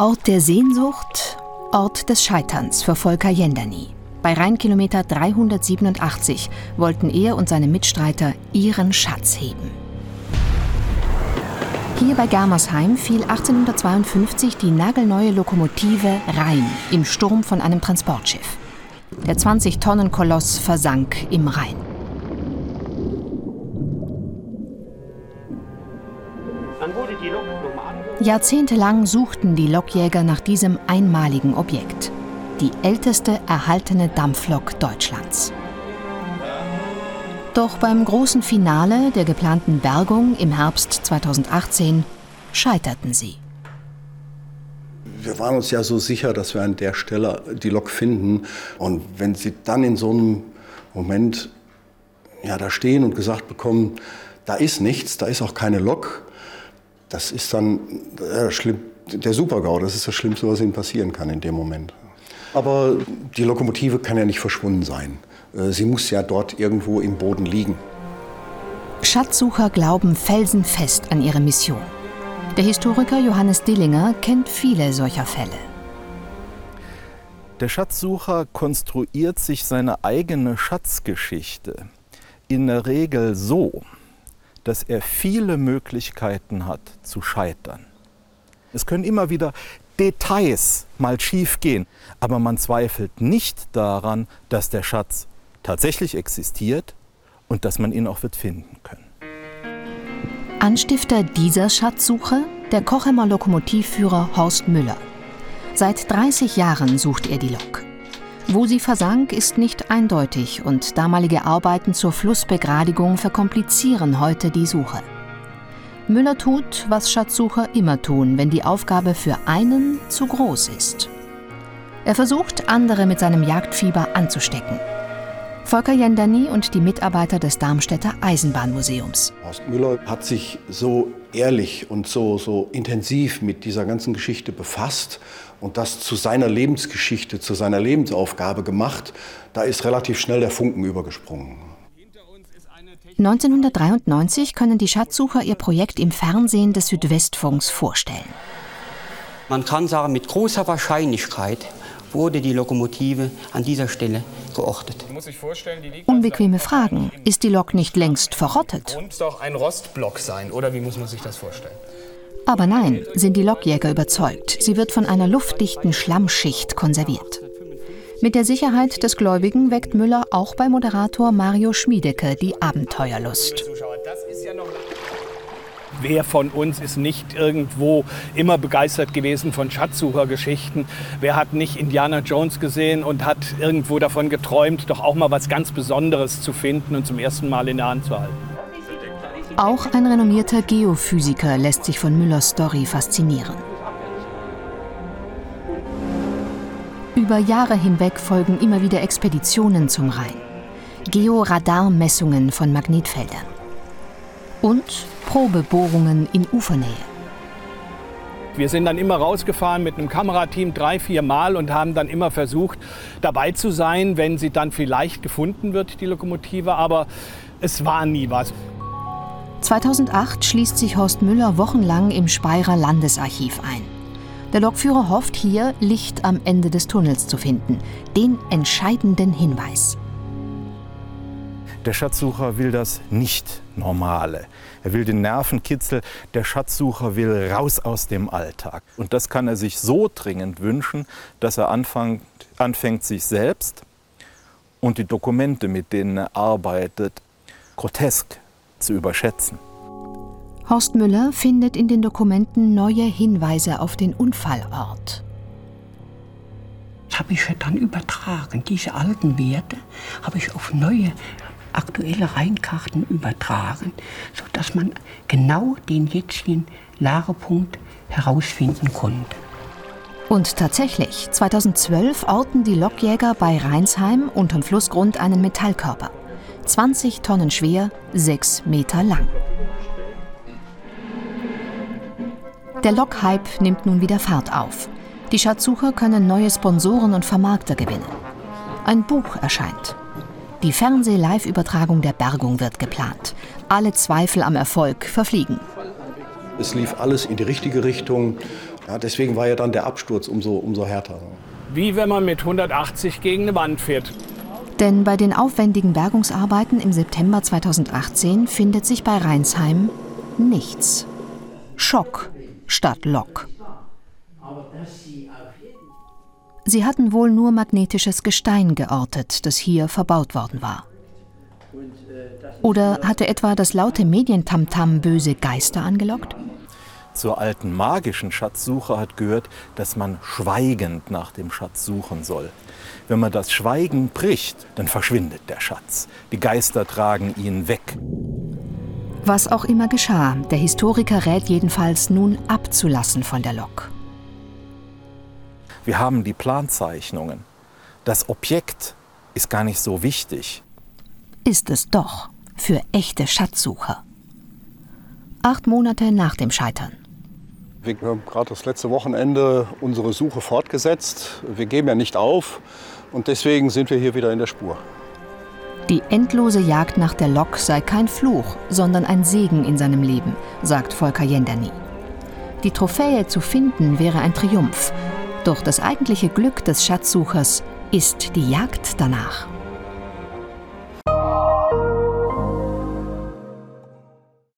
Ort der Sehnsucht, Ort des Scheiterns für Volker Jendani. Bei Rheinkilometer 387 wollten er und seine Mitstreiter ihren Schatz heben. Hier bei Germersheim fiel 1852 die nagelneue Lokomotive Rhein im Sturm von einem Transportschiff. Der 20-Tonnen-Koloss versank im Rhein. Jahrzehntelang suchten die Lokjäger nach diesem einmaligen Objekt. Die älteste erhaltene Dampflok Deutschlands. Doch beim großen Finale der geplanten Bergung im Herbst 2018 scheiterten sie. Wir waren uns ja so sicher, dass wir an der Stelle die Lok finden. Und wenn Sie dann in so einem Moment ja, da stehen und gesagt bekommen, da ist nichts, da ist auch keine Lok, das ist dann äh, schlimm, der Super-GAU, das ist das Schlimmste, was Ihnen passieren kann in dem Moment. Aber die Lokomotive kann ja nicht verschwunden sein. Äh, sie muss ja dort irgendwo im Boden liegen. Schatzsucher glauben felsenfest an ihre Mission. Der Historiker Johannes Dillinger kennt viele solcher Fälle. Der Schatzsucher konstruiert sich seine eigene Schatzgeschichte in der Regel so, dass er viele Möglichkeiten hat zu scheitern. Es können immer wieder Details mal schief gehen, aber man zweifelt nicht daran, dass der Schatz tatsächlich existiert und dass man ihn auch wird finden können. Anstifter dieser Schatzsuche der Kochemer Lokomotivführer Horst Müller. Seit 30 Jahren sucht er die Lok. Wo sie versank, ist nicht eindeutig und damalige Arbeiten zur Flussbegradigung verkomplizieren heute die Suche. Müller tut, was Schatzsucher immer tun, wenn die Aufgabe für einen zu groß ist. Er versucht, andere mit seinem Jagdfieber anzustecken. Volker Jendani und die Mitarbeiter des Darmstädter Eisenbahnmuseums. Horst Müller hat sich so ehrlich und so, so intensiv mit dieser ganzen Geschichte befasst und das zu seiner Lebensgeschichte, zu seiner Lebensaufgabe gemacht. Da ist relativ schnell der Funken übergesprungen. 1993 können die Schatzsucher ihr Projekt im Fernsehen des Südwestfunks vorstellen. Man kann sagen, mit großer Wahrscheinlichkeit wurde die Lokomotive an dieser Stelle geortet. Unbequeme Fragen. Ist die Lok nicht längst verrottet? Muss doch ein Rostblock sein, oder wie muss man sich das vorstellen? Aber nein, sind die Lokjäger überzeugt. Sie wird von einer luftdichten Schlammschicht konserviert. Mit der Sicherheit des Gläubigen weckt Müller auch bei Moderator Mario Schmiedecke die Abenteuerlust. Wer von uns ist nicht irgendwo immer begeistert gewesen von Schatzsuchergeschichten? Wer hat nicht Indiana Jones gesehen und hat irgendwo davon geträumt, doch auch mal was ganz Besonderes zu finden und zum ersten Mal in der Hand zu halten? Auch ein renommierter Geophysiker lässt sich von Müllers Story faszinieren. Über Jahre hinweg folgen immer wieder Expeditionen zum Rhein. Georadarmessungen von Magnetfeldern und Probebohrungen in Ufernähe. Wir sind dann immer rausgefahren mit einem Kamerateam drei, vier Mal und haben dann immer versucht, dabei zu sein, wenn sie dann vielleicht gefunden wird, die Lokomotive. Aber es war nie was. 2008 schließt sich Horst Müller wochenlang im Speyerer Landesarchiv ein. Der Lokführer hofft hier, Licht am Ende des Tunnels zu finden, den entscheidenden Hinweis. Der Schatzsucher will das Nicht-Normale. Er will den Nervenkitzel. Der Schatzsucher will raus aus dem Alltag. Und das kann er sich so dringend wünschen, dass er anfängt, anfängt sich selbst und die Dokumente, mit denen er arbeitet, grotesk zu überschätzen. Horst Müller findet in den Dokumenten neue Hinweise auf den Unfallort. Das habe ich dann übertragen. Diese alten Werte habe ich auf neue aktuelle Rheinkarten übertragen, sodass man genau den jetzigen Lagepunkt herausfinden konnte. Und tatsächlich, 2012 orten die Lokjäger bei Rheinsheim unterm Flussgrund einen Metallkörper. 20 Tonnen schwer, 6 Meter lang. Der Lokhype nimmt nun wieder Fahrt auf. Die Schatzsucher können neue Sponsoren und Vermarkter gewinnen. Ein Buch erscheint. Die Fernseh-Live-Übertragung der Bergung wird geplant. Alle Zweifel am Erfolg verfliegen. Es lief alles in die richtige Richtung. Ja, deswegen war ja dann der Absturz umso, umso härter. Wie wenn man mit 180 gegen eine Wand fährt. Denn bei den aufwendigen Bergungsarbeiten im September 2018 findet sich bei Rheinsheim nichts. Schock statt Lok. Sie hatten wohl nur magnetisches Gestein geortet, das hier verbaut worden war. Oder hatte etwa das laute Medientamtam böse Geister angelockt? Zur alten magischen Schatzsuche hat gehört, dass man schweigend nach dem Schatz suchen soll. Wenn man das Schweigen bricht, dann verschwindet der Schatz. Die Geister tragen ihn weg. Was auch immer geschah, der Historiker rät jedenfalls nun abzulassen von der Lok. Wir haben die Planzeichnungen. Das Objekt ist gar nicht so wichtig. Ist es doch für echte Schatzsucher. Acht Monate nach dem Scheitern. Wir haben gerade das letzte Wochenende unsere Suche fortgesetzt. Wir geben ja nicht auf und deswegen sind wir hier wieder in der Spur. Die endlose Jagd nach der Lok sei kein Fluch, sondern ein Segen in seinem Leben, sagt Volker Jenderny. Die Trophäe zu finden wäre ein Triumph, doch das eigentliche Glück des Schatzsuchers ist die Jagd danach.